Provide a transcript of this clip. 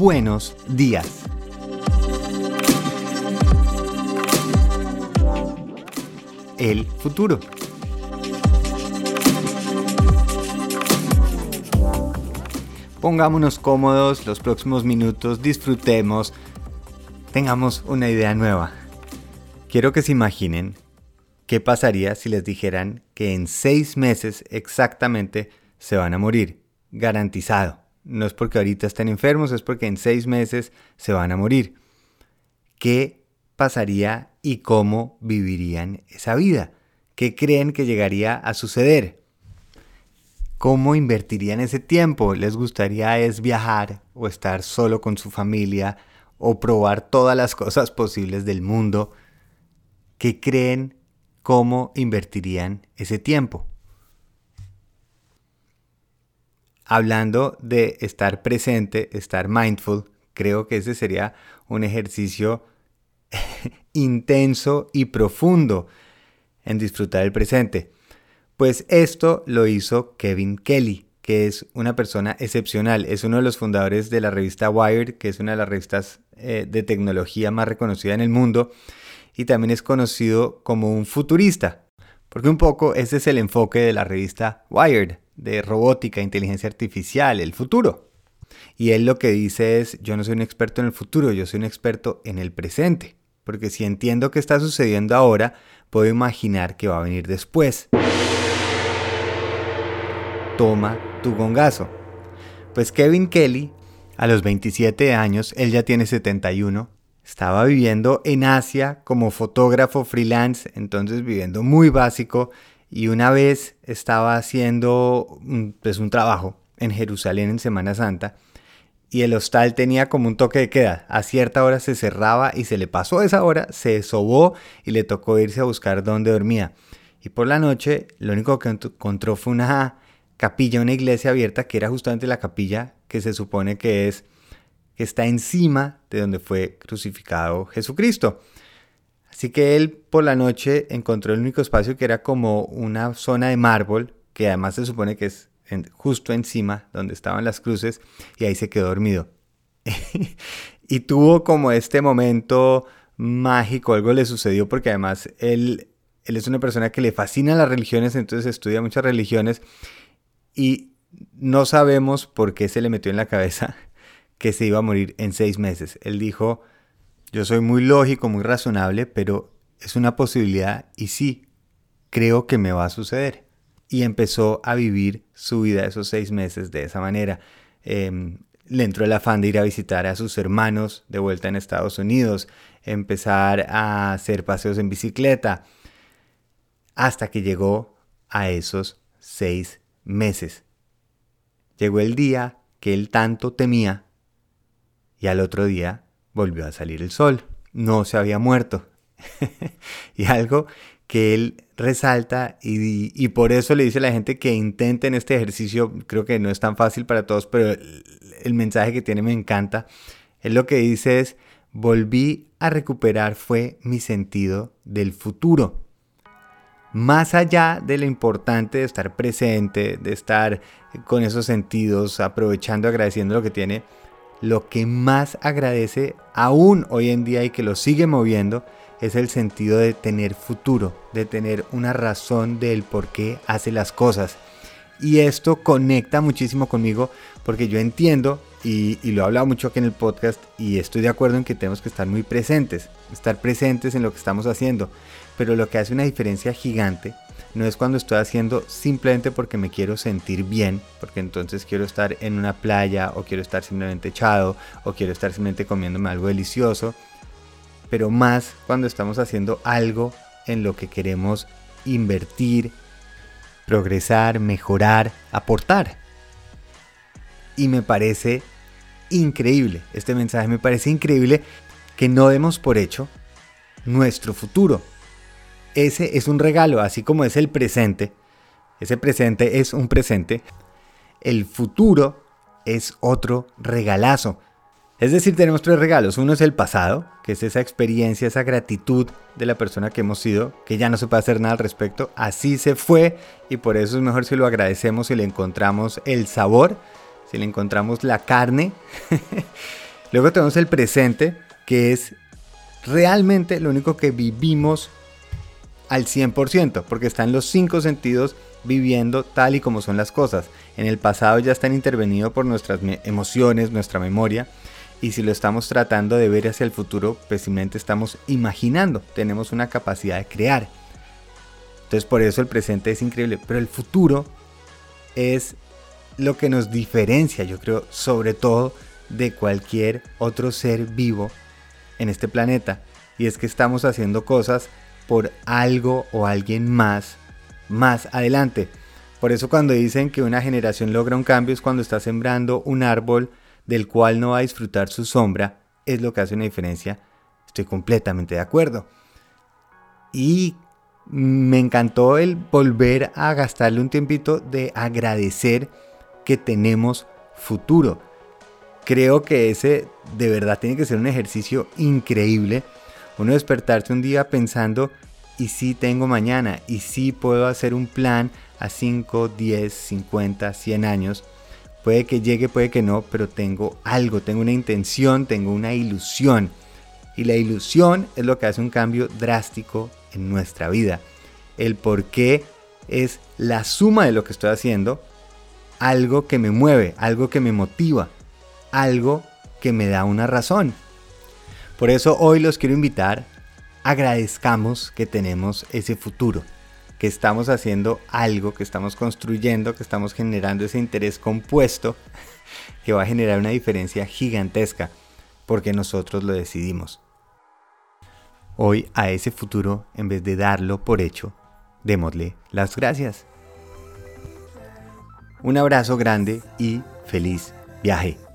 buenos días. El futuro. Pongámonos cómodos los próximos minutos, disfrutemos, tengamos una idea nueva. Quiero que se imaginen qué pasaría si les dijeran que en seis meses exactamente se van a morir, garantizado. No es porque ahorita estén enfermos, es porque en seis meses se van a morir. ¿Qué pasaría y cómo vivirían esa vida? ¿Qué creen que llegaría a suceder? ¿Cómo invertirían ese tiempo? ¿Les gustaría es viajar o estar solo con su familia o probar todas las cosas posibles del mundo? ¿Qué creen? ¿Cómo invertirían ese tiempo? Hablando de estar presente, estar mindful, creo que ese sería un ejercicio intenso y profundo en disfrutar el presente. Pues esto lo hizo Kevin Kelly, que es una persona excepcional. Es uno de los fundadores de la revista Wired, que es una de las revistas eh, de tecnología más reconocida en el mundo. Y también es conocido como un futurista, porque un poco ese es el enfoque de la revista Wired de robótica, inteligencia artificial, el futuro. Y él lo que dice es, yo no soy un experto en el futuro, yo soy un experto en el presente. Porque si entiendo qué está sucediendo ahora, puedo imaginar qué va a venir después. Toma tu gongazo. Pues Kevin Kelly, a los 27 años, él ya tiene 71, estaba viviendo en Asia como fotógrafo freelance, entonces viviendo muy básico y una vez estaba haciendo pues, un trabajo en Jerusalén en Semana Santa y el hostal tenía como un toque de queda. A cierta hora se cerraba y se le pasó esa hora, se sobó y le tocó irse a buscar dónde dormía. Y por la noche lo único que encontró fue una capilla, una iglesia abierta que era justamente la capilla que se supone que es que está encima de donde fue crucificado Jesucristo. Así que él por la noche encontró el único espacio que era como una zona de mármol, que además se supone que es justo encima donde estaban las cruces, y ahí se quedó dormido. y tuvo como este momento mágico, algo le sucedió porque además él, él es una persona que le fascina las religiones, entonces estudia muchas religiones y no sabemos por qué se le metió en la cabeza que se iba a morir en seis meses. Él dijo, yo soy muy lógico, muy razonable, pero es una posibilidad y sí, creo que me va a suceder. Y empezó a vivir su vida esos seis meses de esa manera. Em, le entró el afán de ir a visitar a sus hermanos de vuelta en Estados Unidos, empezar a hacer paseos en bicicleta, hasta que llegó a esos seis meses. Llegó el día que él tanto temía y al otro día volvió a salir el sol, no se había muerto. y algo que él resalta y, por eso le dice a la gente que intenten este ejercicio, creo que no es tan fácil para todos, pero el, el mensaje que tiene me encanta. Él lo que dice es, volví a recuperar fue mi sentido del futuro. Más allá de lo importante de estar presente, de estar con esos sentidos, aprovechando, agradeciendo lo que tiene, lo que más agradece aún hoy en día y que lo sigue moviendo es el sentido de tener futuro, de tener una razón del por qué hace las cosas. Y esto conecta muchísimo conmigo porque yo entiendo, y, lo he hablado mucho aquí en el podcast, y estoy de acuerdo en que tenemos que estar muy presentes, estar presentes en lo que estamos haciendo. Pero lo que hace una diferencia gigante no es cuando estoy haciendo simplemente porque me quiero sentir bien, porque entonces quiero estar en una playa o quiero estar simplemente echado o quiero estar simplemente comiéndome algo delicioso, pero más cuando estamos haciendo algo en lo que queremos invertir, progresar, mejorar, aportar. Y me parece increíble, este mensaje me parece increíble que no demos por hecho nuestro futuro, ese es un regalo, así como es el presente. Ese presente es un presente. El futuro es otro regalazo. Es decir, tenemos tres regalos. Uno es el pasado, que es esa experiencia, esa gratitud de la persona que hemos sido, que ya no se puede hacer nada al respecto. Así se fue y por eso es mejor si lo agradecemos, si le encontramos el sabor, si le encontramos la carne. Luego tenemos el presente, que es realmente lo único que vivimos al 100%, porque están los cinco sentidos viviendo tal y como son las cosas. En el pasado ya están intervenidos por nuestras emociones, nuestra memoria, y si lo estamos tratando de ver hacia el futuro, pues estamos imaginando, tenemos una capacidad de crear. Entonces por eso el presente es increíble, pero el futuro es lo que nos diferencia, yo creo, sobre todo de cualquier otro ser vivo en este planeta. Y es que estamos haciendo cosas por algo o alguien más, más adelante. Por eso cuando dicen que una generación logra un cambio es cuando está sembrando un árbol del cual no va a disfrutar su sombra, es lo que hace una diferencia. Estoy completamente de acuerdo. Y me encantó el volver a gastarle un tiempito de agradecer que tenemos futuro creo que ese de verdad tiene que ser un ejercicio increíble. Uno despertarse un día pensando, y si tengo mañana, y si puedo hacer un plan a 5, 10, 50, 100 años. Puede que llegue, puede que no, pero tengo algo, tengo una intención, tengo una ilusión. Y la ilusión es lo que hace un cambio drástico en nuestra vida. El por qué es la suma de lo que estoy haciendo, algo que me mueve, algo que me motiva algo que me da una razón. Por eso hoy los quiero invitar, agradezcamos que tenemos ese futuro, que estamos haciendo algo, que estamos construyendo, que estamos generando ese interés compuesto que va a generar una diferencia gigantesca, porque nosotros lo decidimos. Hoy a ese futuro, en vez de darlo por hecho, démosle las gracias. Un abrazo grande y feliz viaje.